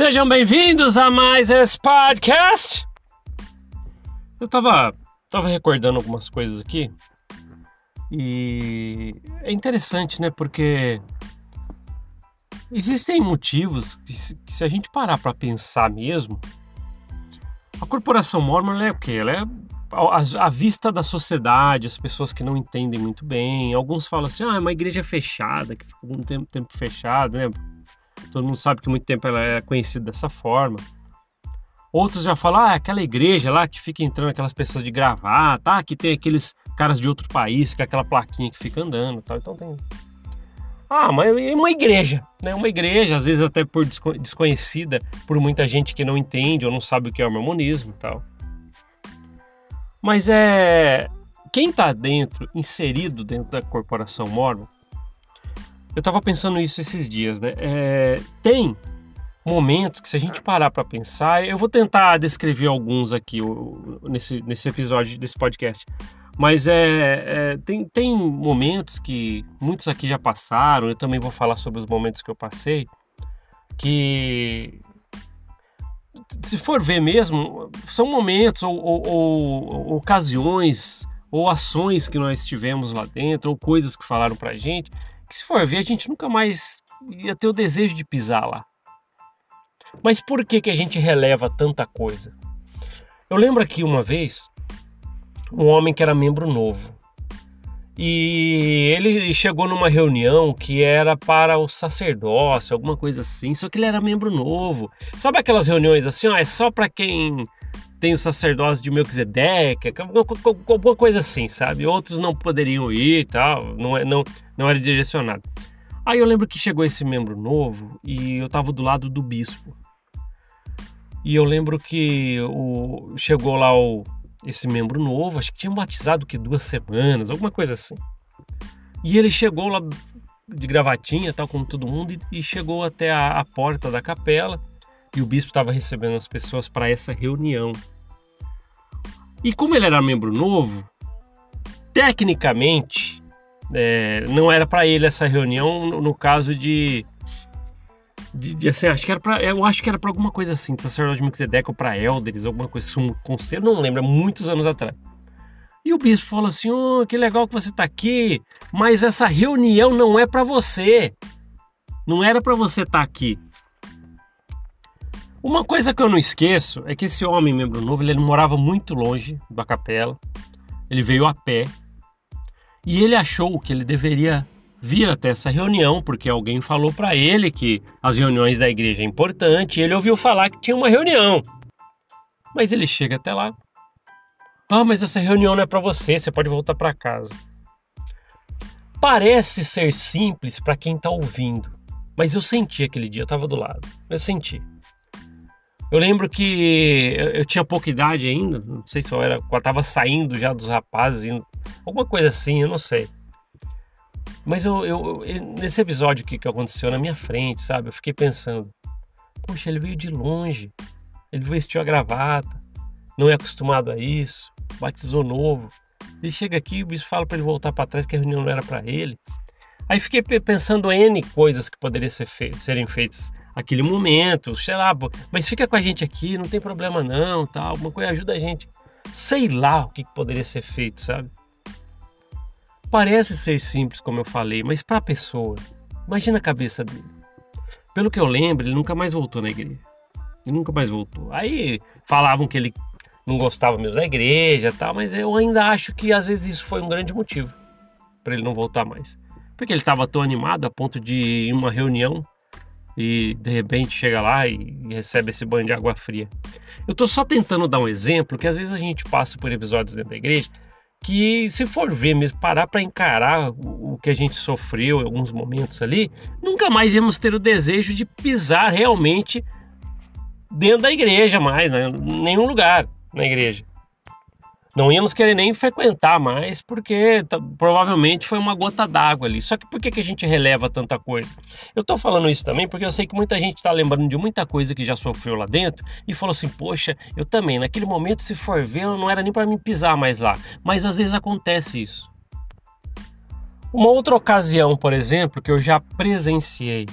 Sejam bem-vindos a mais esse podcast. Eu tava, tava recordando algumas coisas aqui e é interessante, né? Porque existem motivos que, se, que se a gente parar para pensar mesmo, a corporação Mormon é o quê? Ela é a, vista da sociedade, as pessoas que não entendem muito bem. Alguns falam assim, ah, é uma igreja fechada, que ficou um tempo, tempo fechada, né? Todo mundo sabe que muito tempo ela é conhecida dessa forma. Outros já falam, ah, é aquela igreja lá que fica entrando aquelas pessoas de gravata, tá? que tem aqueles caras de outro país com aquela plaquinha que fica andando tal. Então tem. Ah, mas é uma igreja, né? Uma igreja, às vezes até por desconhecida por muita gente que não entende ou não sabe o que é o mormonismo tal. Mas é. Quem está dentro, inserido dentro da corporação Mormon, eu tava pensando isso esses dias, né? É, tem momentos que se a gente parar para pensar, eu vou tentar descrever alguns aqui nesse, nesse episódio desse podcast. Mas é, é, tem, tem momentos que muitos aqui já passaram, eu também vou falar sobre os momentos que eu passei, que se for ver mesmo, são momentos ou, ou, ou ocasiões ou ações que nós tivemos lá dentro, ou coisas que falaram pra gente, que se for ver, a gente nunca mais ia ter o desejo de pisar lá. Mas por que, que a gente releva tanta coisa? Eu lembro aqui uma vez um homem que era membro novo. E ele chegou numa reunião que era para o sacerdócio, alguma coisa assim, só que ele era membro novo. Sabe aquelas reuniões assim, ó, é só para quem tem o sacerdócio de Melquisedeque, alguma coisa assim, sabe? Outros não poderiam ir e tal, não, é, não, não era direcionado. Aí eu lembro que chegou esse membro novo e eu estava do lado do bispo. E eu lembro que o, chegou lá o, esse membro novo, acho que tinha batizado que duas semanas, alguma coisa assim. E ele chegou lá de gravatinha, tal como todo mundo, e, e chegou até a, a porta da capela e o bispo estava recebendo as pessoas para essa reunião. E como ele era membro novo, tecnicamente é, não era para ele essa reunião no, no caso de, de, de, assim, acho que era para, eu acho que era para alguma coisa assim, de Melquisedeque ou para elders, alguma coisa, sumo conselho, não lembro, muitos anos atrás. E o bispo falou assim: oh, que legal que você está aqui, mas essa reunião não é para você. Não era para você estar tá aqui. Uma coisa que eu não esqueço é que esse homem, membro novo, ele morava muito longe da capela. Ele veio a pé. E ele achou que ele deveria vir até essa reunião, porque alguém falou para ele que as reuniões da igreja é importante, ele ouviu falar que tinha uma reunião. Mas ele chega até lá. Ah, mas essa reunião não é para você, você pode voltar para casa. Parece ser simples para quem está ouvindo, mas eu senti aquele dia, eu estava do lado. Eu senti. Eu lembro que eu tinha pouca idade ainda, não sei se eu era, eu tava saindo já dos rapazes, indo, alguma coisa assim, eu não sei. Mas eu, eu, nesse episódio que, que aconteceu na minha frente, sabe, eu fiquei pensando, poxa, ele veio de longe, ele vestiu a gravata, não é acostumado a isso, batizou novo. Ele chega aqui o bispo fala para ele voltar para trás que a reunião não era para ele. Aí fiquei pensando em N coisas que poderiam ser serem feitas aquele momento, sei lá, mas fica com a gente aqui, não tem problema não, tal, uma coisa ajuda a gente. Sei lá o que poderia ser feito, sabe? Parece ser simples, como eu falei, mas para a pessoa, imagina a cabeça dele. Pelo que eu lembro, ele nunca mais voltou na igreja. Ele nunca mais voltou. Aí falavam que ele não gostava mesmo da igreja, tal, mas eu ainda acho que às vezes isso foi um grande motivo para ele não voltar mais. Porque ele estava tão animado a ponto de ir em uma reunião e de repente chega lá e, recebe esse banho de água fria. Eu estou só tentando dar um exemplo que às vezes a gente passa por episódios dentro da igreja que se for ver mesmo, parar para encarar o que a gente sofreu em alguns momentos ali, nunca mais íamos ter o desejo de pisar realmente dentro da igreja mais, né? nenhum lugar na igreja não íamos querer nem frequentar mais, porque provavelmente foi uma gota d'água ali. Só que por que, que a gente releva tanta coisa? Eu tô falando isso também porque eu sei que muita gente está lembrando de muita coisa que já sofreu lá dentro e falou assim: poxa, eu também, naquele momento, se for ver, não era nem para mim pisar mais lá. Mas às vezes acontece isso. Uma outra ocasião, por exemplo, que eu já presenciei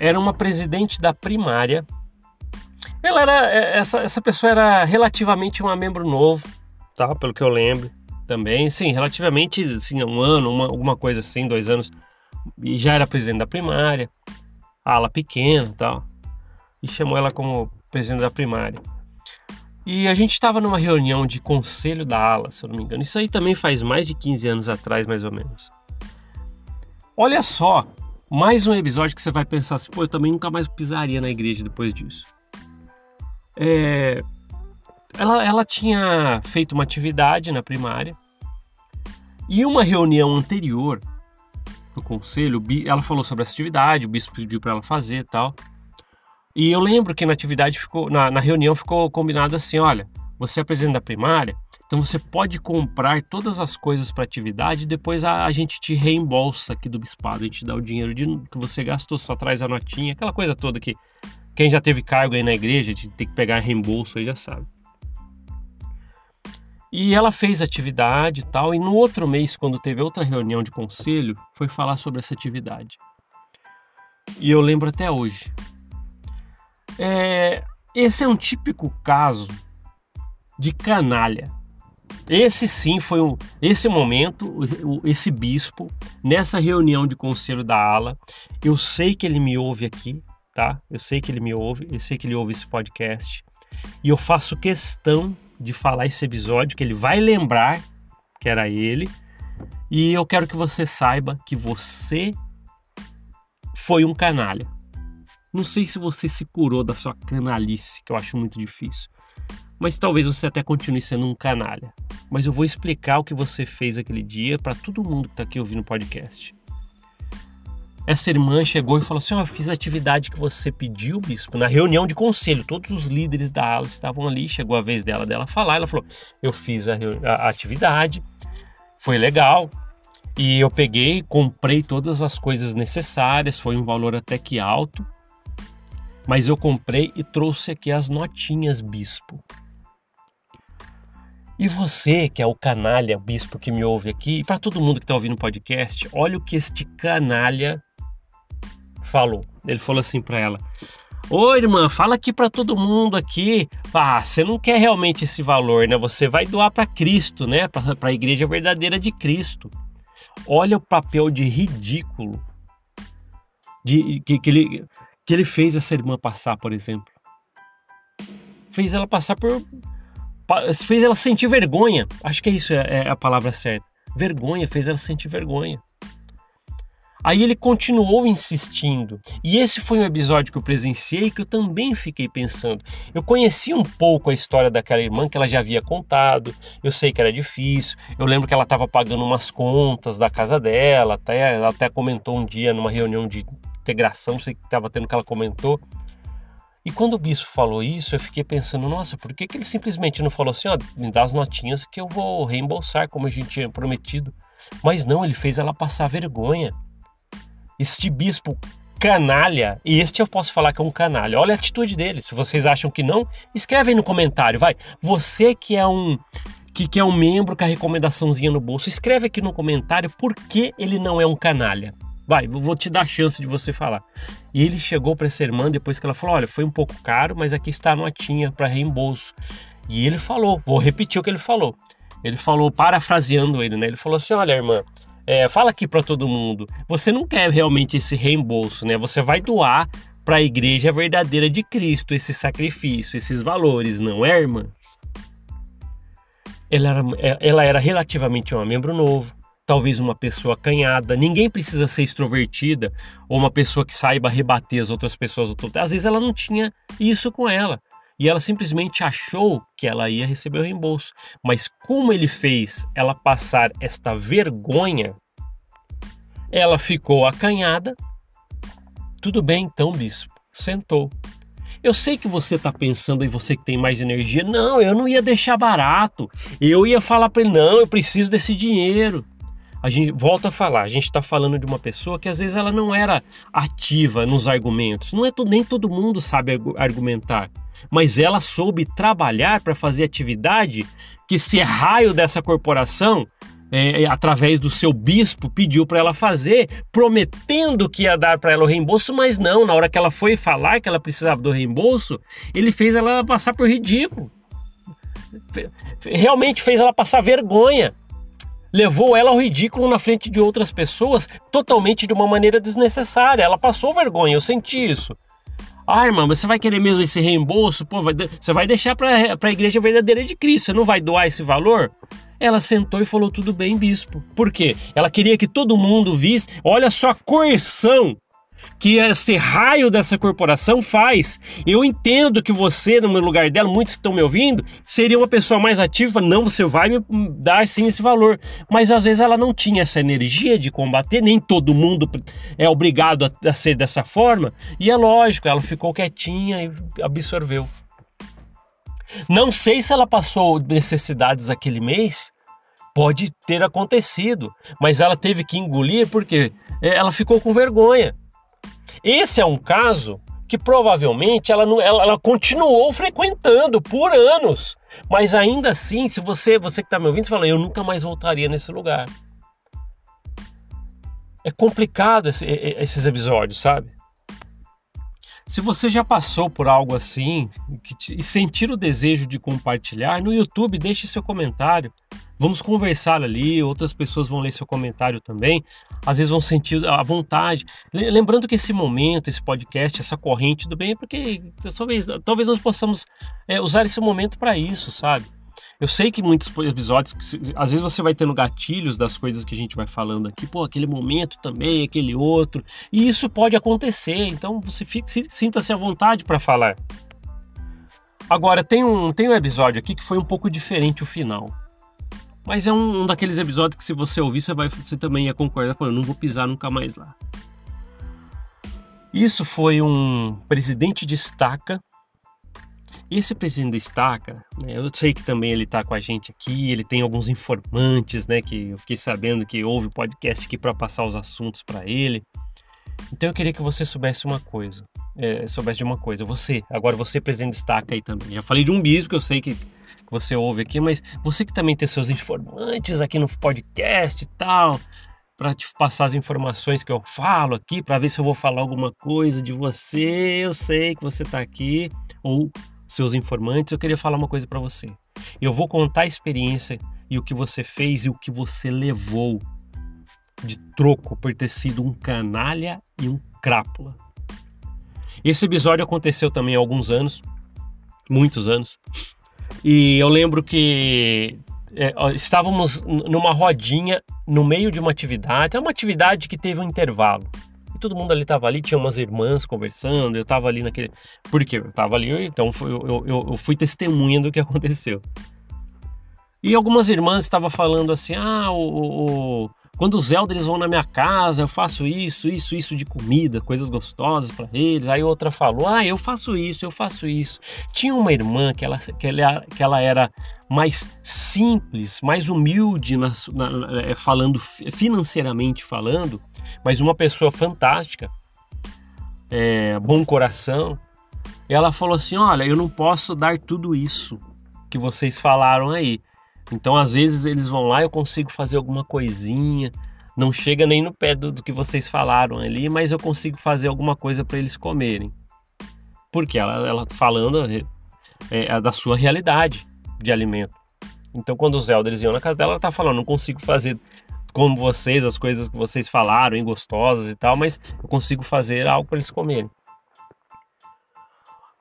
era uma presidente da primária. Ela era é, essa, essa pessoa era relativamente um membro novo, tá? Pelo que eu lembro também, sim, relativamente, assim, um ano, uma, alguma coisa assim, dois anos, e já era presidente da primária, ala pequena, tal, e chamou ela como presidente da primária. E a gente estava numa reunião de conselho da ala, se eu não me engano. Isso aí também faz mais de 15 anos atrás, mais ou menos. Olha só, mais um episódio que você vai pensar assim, pô, eu também nunca mais pisaria na igreja depois disso. É, ela, ela tinha feito uma atividade na primária e uma reunião anterior do conselho, ela falou sobre essa atividade, o bispo pediu para ela fazer e tal. E eu lembro que na atividade ficou, na, na reunião ficou combinado assim: olha, você é presidente da primária, então você pode comprar todas as coisas para atividade depois a, a, gente te reembolsa aqui do bispado, a gente dá o dinheiro de, que você gastou, só traz a notinha, aquela coisa toda que quem já teve cargo aí na igreja de ter que pegar reembolso aí já sabe. E ela fez atividade e tal, e no outro mês, quando teve outra reunião de conselho, foi falar sobre essa atividade. E eu lembro até hoje. É, esse é um típico caso de canalha. Esse sim foi um, esse momento, esse bispo, nessa reunião de conselho da ala, eu sei que ele me ouve aqui, tá? Eu sei que ele me ouve, eu sei que ele ouve esse podcast. E eu faço questão de falar esse episódio, que ele vai lembrar que era ele. E eu quero que você saiba que você foi um canalha. Não sei se você se curou da sua canalice, que eu acho muito difícil. Mas talvez você até continue sendo um canalha. Mas eu vou explicar o que você fez aquele dia para todo mundo que está aqui ouvindo o podcast. Essa irmã chegou e falou assim: oh, Eu fiz a atividade que você pediu, bispo, na reunião de conselho. Todos os líderes da ala estavam ali. Chegou a vez dela dela falar. Ela falou: Eu fiz a, a atividade, foi legal, e eu peguei, comprei todas as coisas necessárias, foi um valor até que alto. Mas eu comprei e trouxe aqui as notinhas, bispo. E você, que é o canalha, bispo que me ouve aqui, e para todo mundo que está ouvindo o podcast, olha o que este canalha falou. Ele falou assim para ela: Ô irmã, fala aqui para todo mundo aqui. Ah, você não quer realmente esse valor, né? Você vai doar para Cristo, né? Para a igreja verdadeira de Cristo. Olha o papel de ridículo de, que, que, ele, que ele fez essa irmã passar, por exemplo. Fez ela passar por. Fez ela sentir vergonha. Acho que é isso é, é a palavra certa. Vergonha, fez ela sentir vergonha. Aí ele continuou insistindo. E esse foi um episódio que eu presenciei que eu também fiquei pensando. Eu conheci um pouco a história daquela irmã que ela já havia contado. Eu sei que era difícil. Eu lembro que ela estava pagando umas contas da casa dela. Até, ela até comentou um dia numa reunião de integração, sei que estava tendo que ela comentou. E quando o bispo falou isso, eu fiquei pensando, nossa, por que, que ele simplesmente não falou assim, ó, me dá as notinhas que eu vou reembolsar, como a gente tinha prometido. Mas não, ele fez ela passar vergonha. Este bispo canalha, e este eu posso falar que é um canalha. Olha a atitude dele. Se vocês acham que não, escreve aí no comentário, vai. Você que é um que, que é um membro com a recomendaçãozinha no bolso, escreve aqui no comentário por que ele não é um canalha. Vai, vou te dar a chance de você falar. E ele chegou para essa irmã depois que ela falou: Olha, foi um pouco caro, mas aqui está a notinha para reembolso. E ele falou: Vou repetir o que ele falou. Ele falou, parafraseando ele, né? Ele falou assim: Olha, irmã, é, fala aqui para todo mundo. Você não quer realmente esse reembolso, né? Você vai doar para a igreja verdadeira de Cristo esse sacrifício, esses valores, não é, irmã? Ela era, ela era relativamente um membro novo talvez uma pessoa acanhada. Ninguém precisa ser extrovertida ou uma pessoa que saiba rebater as outras pessoas. Às vezes ela não tinha isso com ela. E ela simplesmente achou que ela ia receber o reembolso. Mas como ele fez ela passar esta vergonha, ela ficou acanhada. Tudo bem então, bispo. Sentou. Eu sei que você está pensando em você que tem mais energia. Não, eu não ia deixar barato. Eu ia falar para ele: não, eu preciso desse dinheiro a gente volta a falar, a gente está falando de uma pessoa que às vezes ela não era ativa nos argumentos. Não é nem todo mundo sabe argumentar, mas ela soube trabalhar para fazer atividade que se é raio dessa corporação é, é através do seu bispo, pediu para ela fazer, prometendo que ia dar para ela o reembolso, mas não, na hora que ela foi falar que ela precisava do reembolso, ele fez ela passar por ridículo. Realmente fez ela passar vergonha. Levou ela ao ridículo na frente de outras pessoas, totalmente de uma maneira desnecessária. Ela passou vergonha, eu senti isso. Ah, irmã, você vai querer mesmo esse reembolso? Pô, vai, você vai deixar para a igreja verdadeira de Cristo, você não vai doar esse valor? Ela sentou e falou: tudo bem, bispo. Por quê? Ela queria que todo mundo visse. Olha só a coerção que esse raio dessa corporação faz. Eu entendo que você, no lugar dela, muitos que estão me ouvindo, seria uma pessoa mais ativa. Não, você vai me dar sim esse valor. Mas às vezes ela não tinha essa energia de combater, nem todo mundo é obrigado a, a ser dessa forma. E é lógico, ela ficou quietinha e absorveu. Não sei se ela passou necessidades aquele mês, pode ter acontecido, mas ela teve que engolir porque é, ela ficou com vergonha. Esse é um caso que provavelmente ela, não, ela, ela continuou frequentando por anos, mas ainda assim, se você você que está me ouvindo, você fala, eu nunca mais voltaria nesse lugar. É complicado esse, esses episódios, sabe? Se você já passou por algo assim e sentir o desejo de compartilhar, no YouTube deixe seu comentário. Vamos conversar ali, outras pessoas vão ler seu comentário também. Às vezes vão sentir a vontade. Lembrando que esse momento, esse podcast, essa corrente do bem é porque talvez, talvez nós possamos é, usar esse momento para isso, sabe? Eu sei que muitos episódios, às vezes você vai tendo gatilhos das coisas que a gente vai falando aqui, pô, aquele momento também, aquele outro, e isso pode acontecer, então você sinta-se à vontade para falar. Agora, tem um, tem um episódio aqui que foi um pouco diferente o final. Mas é um, um daqueles episódios que se você ouvir, você, vai, você também ia concordar, falando, não vou pisar nunca mais lá. Isso foi um presidente de estaca esse presidente da Estaca, né, eu sei que também ele está com a gente aqui, ele tem alguns informantes, né, que eu fiquei sabendo que houve podcast aqui para passar os assuntos para ele. Então eu queria que você soubesse uma coisa, é, soubesse de uma coisa. Você, agora você presidente de Estaca aí também. Já falei de um bispo que eu sei que você ouve aqui, mas você que também tem seus informantes aqui no podcast e tal, para te passar as informações que eu falo aqui, para ver se eu vou falar alguma coisa de você. Eu sei que você está aqui ou seus informantes, eu queria falar uma coisa para você. Eu vou contar a experiência e o que você fez e o que você levou de troco por ter sido um canalha e um crápula. Esse episódio aconteceu também há alguns anos, muitos anos, e eu lembro que é, estávamos numa rodinha no meio de uma atividade, é uma atividade que teve um intervalo todo mundo ali estava ali, tinha umas irmãs conversando, eu estava ali naquele. Por quê? Eu estava ali, então eu, eu, eu fui testemunha do que aconteceu. E algumas irmãs estavam falando assim: ah, o, o, quando os elders vão na minha casa, eu faço isso, isso, isso de comida, coisas gostosas para eles. Aí outra falou: ah, eu faço isso, eu faço isso. Tinha uma irmã que ela, que ela, que ela era mais simples, mais humilde, na, na, é, falando financeiramente falando mas uma pessoa fantástica, é, bom coração. Ela falou assim: Olha, eu não posso dar tudo isso que vocês falaram aí. Então, às vezes, eles vão lá, eu consigo fazer alguma coisinha. Não chega nem no pé do, do que vocês falaram ali, mas eu consigo fazer alguma coisa para eles comerem. Porque ela, ela falando é, é, da sua realidade de alimento. Então, quando os elders iam na casa dela, ela tá falando: não consigo fazer como vocês, as coisas que vocês falaram, hein, gostosas e tal, mas eu consigo fazer algo para eles comerem.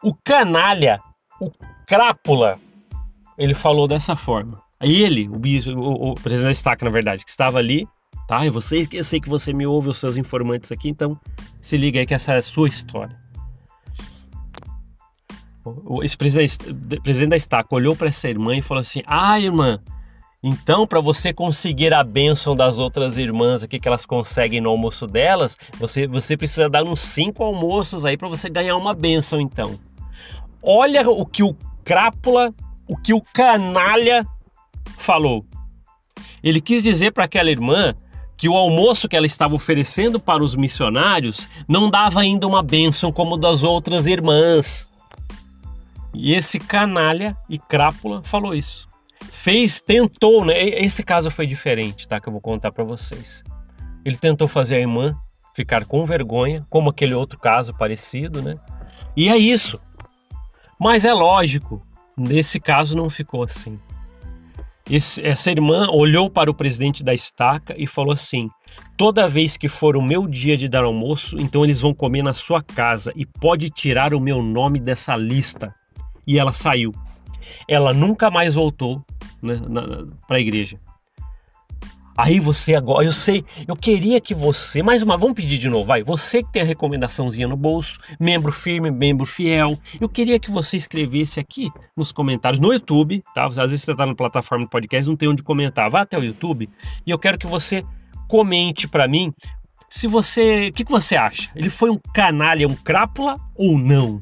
O canalha, o crápula, ele falou dessa forma. Ele, o, o, o presidente da estaca, na verdade, que estava ali, tá? E vocês, eu sei que você me ouve, os seus informantes aqui, então se liga aí que essa é a sua história. Esse presidente, presidente da estaca olhou para essa irmã e falou assim: Ah, irmã, então, para você conseguir a bênção das outras irmãs aqui que elas conseguem no almoço delas, você, você precisa dar uns cinco almoços aí para você ganhar uma bênção, então. Olha o que o crápula, o que o canalha falou. Ele quis dizer para aquela irmã que o almoço que ela estava oferecendo para os missionários não dava ainda uma bênção como das outras irmãs. E esse canalha e crápula falou isso. Fez, tentou, né? Esse caso foi diferente, tá? Que eu vou contar para vocês. Ele tentou fazer a irmã ficar com vergonha, como aquele outro caso parecido, né? E é isso. Mas é lógico, nesse caso não ficou assim. Esse, essa irmã olhou para o presidente da estaca e falou assim: Toda vez que for o meu dia de dar almoço, então eles vão comer na sua casa e pode tirar o meu nome dessa lista. E ela saiu. Ela nunca mais voltou né, para a igreja. Aí você agora, eu sei, eu queria que você, mais uma, vamos pedir de novo, vai. Você que tem a recomendaçãozinha no bolso, membro firme, membro fiel, eu queria que você escrevesse aqui nos comentários no YouTube, tá? Às vezes você está na plataforma do podcast, não tem onde comentar, vá até o YouTube e eu quero que você comente para mim se você, o que, que você acha? Ele foi um canalha, um crápula ou não?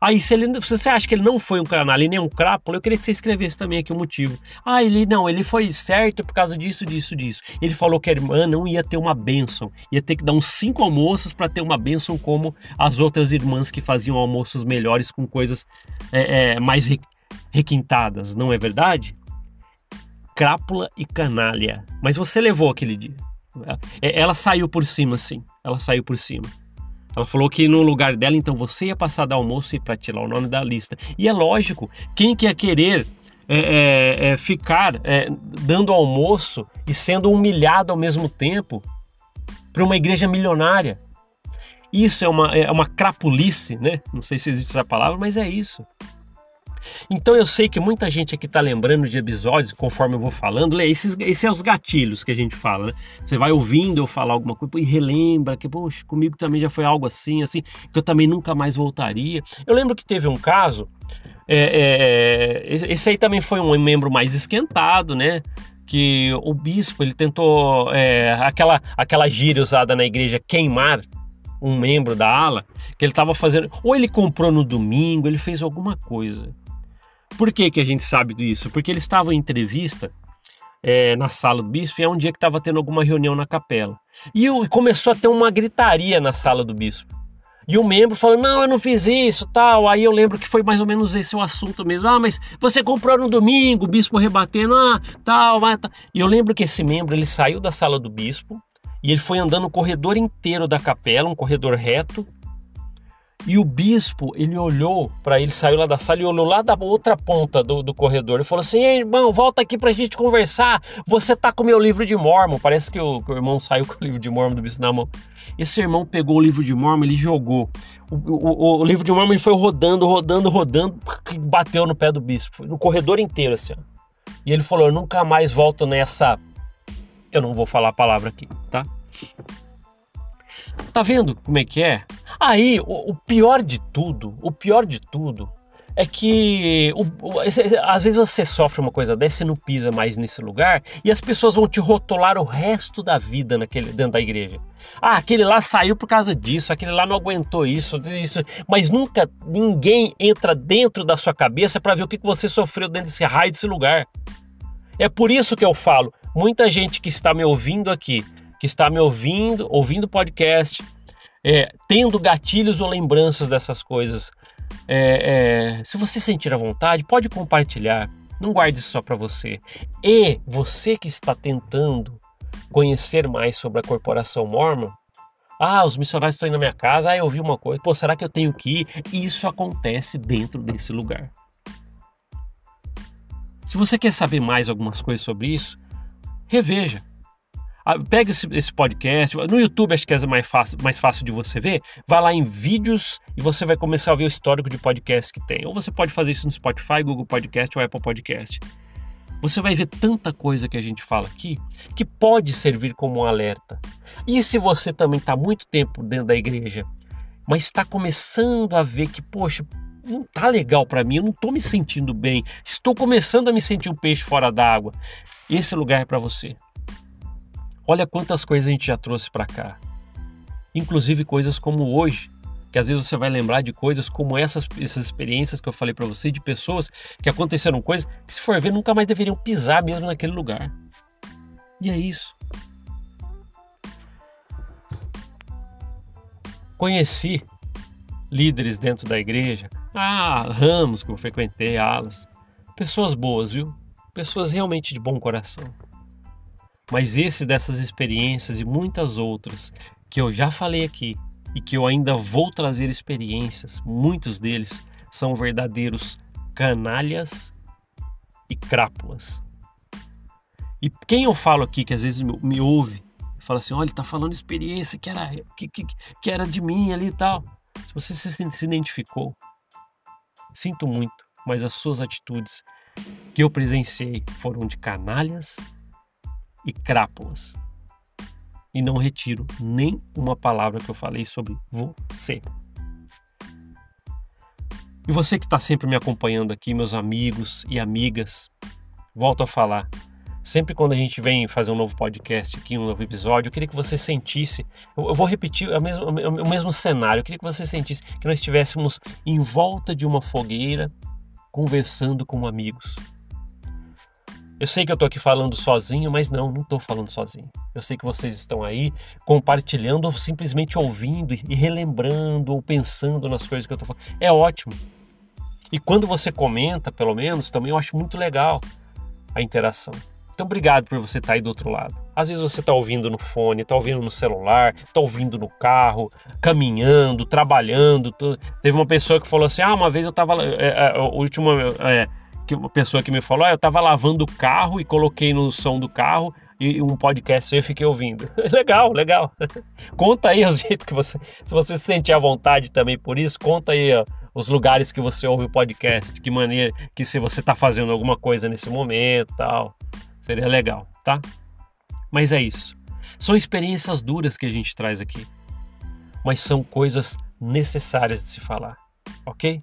Aí, se, ele, se você acha que ele não foi um canal e nem um crápula, eu queria que você escrevesse também aqui o motivo. Ah, ele não, ele foi certo por causa disso, disso, disso. Ele falou que a irmã não ia ter uma bênção, ia ter que dar uns cinco almoços para ter uma bênção como as outras irmãs que faziam almoços melhores com coisas é, é, mais requintadas, não é verdade? Crápula e canalha. Mas você levou aquele dia. É, ela saiu por cima, sim. Ela saiu por cima. Ela falou que no lugar dela, então você ia passar do almoço e para tirar o nome da lista. E é lógico, quem quer querer é, é, é, ficar é, dando almoço e sendo humilhado ao mesmo tempo para uma igreja milionária? Isso é uma, é uma crapulice, né? Não sei se existe essa palavra, mas é isso. Então eu sei que muita gente aqui está lembrando de episódios, conforme eu vou falando, esses, esses são os gatilhos que a gente fala, né? Você vai ouvindo eu falar alguma coisa e relembra que, poxa, comigo também já foi algo assim, assim, que eu também nunca mais voltaria. Eu lembro que teve um caso, é, é, esse aí também foi um membro mais esquentado, né? Que o bispo ele tentou é, aquela aquela gíria usada na igreja queimar um membro da ala que ele estava fazendo ou ele comprou no domingo ele fez alguma coisa por que, que a gente sabe disso? Porque ele estava em entrevista é, na sala do bispo e é um dia que estava tendo alguma reunião na capela. E, e começou a ter uma gritaria na sala do bispo. E o membro falou: Não, eu não fiz isso, tal. Aí eu lembro que foi mais ou menos esse o assunto mesmo. Ah, mas você comprou no domingo, o bispo rebatendo, ah, tal, vai, tal. E eu lembro que esse membro ele saiu da sala do bispo e ele foi andando o corredor inteiro da capela, um corredor reto, e o bispo, ele olhou para ele, saiu lá da sala e olhou lá da outra ponta do, do corredor e falou assim: Ei, irmão, volta aqui pra gente conversar. Você tá com o meu livro de Mormon. Parece que o, que o, irmão saiu com o livro de Mormon do bispo na mão. Esse irmão pegou o livro de Mormon, ele jogou. O, o, o livro de Mormon ele foi rodando, rodando, rodando, bateu no pé do bispo, no corredor inteiro assim. Ó. E ele falou: Eu nunca mais volto nessa. Eu não vou falar a palavra aqui, tá? Tá vendo como é que é? Aí, o, o pior de tudo, o pior de tudo é que o, o, às vezes você sofre uma coisa dessa e não pisa mais nesse lugar e as pessoas vão te rotular o resto da vida naquele, dentro da igreja. Ah, aquele lá saiu por causa disso, aquele lá não aguentou isso, isso. Mas nunca ninguém entra dentro da sua cabeça para ver o que você sofreu dentro desse raio desse lugar. É por isso que eu falo, muita gente que está me ouvindo aqui que está me ouvindo, ouvindo podcast, é, tendo gatilhos ou lembranças dessas coisas. É, é, se você sentir a vontade, pode compartilhar. Não guarde isso só para você. E você que está tentando conhecer mais sobre a corporação Mormon, ah, os missionários estão indo na minha casa, ah, eu ouvi uma coisa, pô, será que eu tenho que ir? Isso acontece dentro desse lugar. Se você quer saber mais algumas coisas sobre isso, reveja. Ah, pega esse, esse, podcast, no YouTube acho que é mais fácil, mais fácil de você ver, vai lá em vídeos e você vai começar a ver o histórico de podcast que tem. Ou você pode fazer isso no Spotify, Google Podcast ou Apple Podcast. Você vai ver tanta coisa que a gente fala aqui que pode servir como um alerta. E se você também está muito tempo dentro da igreja, mas está começando a ver que, poxa, não tá legal para mim, eu não estou me sentindo bem, estou começando a me sentir um peixe fora d'água. Esse lugar é para você. Olha quantas coisas a gente já trouxe para cá. Inclusive coisas como hoje, que às vezes você vai lembrar de coisas como essas, essas experiências que eu falei para você, de pessoas que aconteceram coisas que, se for ver, nunca mais deveriam pisar mesmo naquele lugar. E é isso. Conheci líderes dentro da igreja, ah, ramos que eu frequentei, alas, pessoas boas, viu? pessoas realmente de bom coração. Mas esse dessas experiências e muitas outras que eu já falei aqui e que eu ainda vou trazer experiências, muitos deles são verdadeiros canalhas e crápulas. E quem eu falo aqui que às vezes me ouve, fala assim: olha, ele tá falando experiência que era, que, que, que era de mim ali e tal. Se você se, se identificou, sinto muito, mas as suas atitudes que eu presenciei foram de canalhas e crápulas. E não retiro nem uma palavra que eu falei sobre você. E você que está sempre me acompanhando aqui, meus amigos e amigas, volto a falar. Sempre quando a gente vem fazer um novo podcast aqui, um novo episódio, eu queria que você sentisse. Eu, vou repetir o mesmo, o mesmo cenário. Eu queria que você sentisse que nós estivéssemos em volta de uma fogueira, conversando com amigos. Eu sei que eu estou aqui falando sozinho, mas não, não estou falando sozinho. Eu sei que vocês estão aí compartilhando ou simplesmente ouvindo e relembrando ou pensando nas coisas que eu estou falando. É ótimo. E quando você comenta, pelo menos, também eu acho muito legal a interação. Então, obrigado por você estar tá aí do outro lado. Às vezes você está ouvindo no fone, está ouvindo no celular, está ouvindo no carro, caminhando, trabalhando. Teve uma pessoa que falou assim: Ah, uma vez eu estava. É, é, a última. É, que uma pessoa que me falou, ah, eu estava lavando o carro e coloquei no som do carro e um podcast eu fiquei ouvindo. legal, legal. conta aí os jeitos que você, se você se sentir à vontade também por isso, conta aí ó, os lugares que você ouve o podcast, que maneira que se você está fazendo alguma coisa nesse momento, tal, seria legal, tá? Mas é isso. São experiências duras que a gente traz aqui, mas são coisas necessárias de se falar, ok?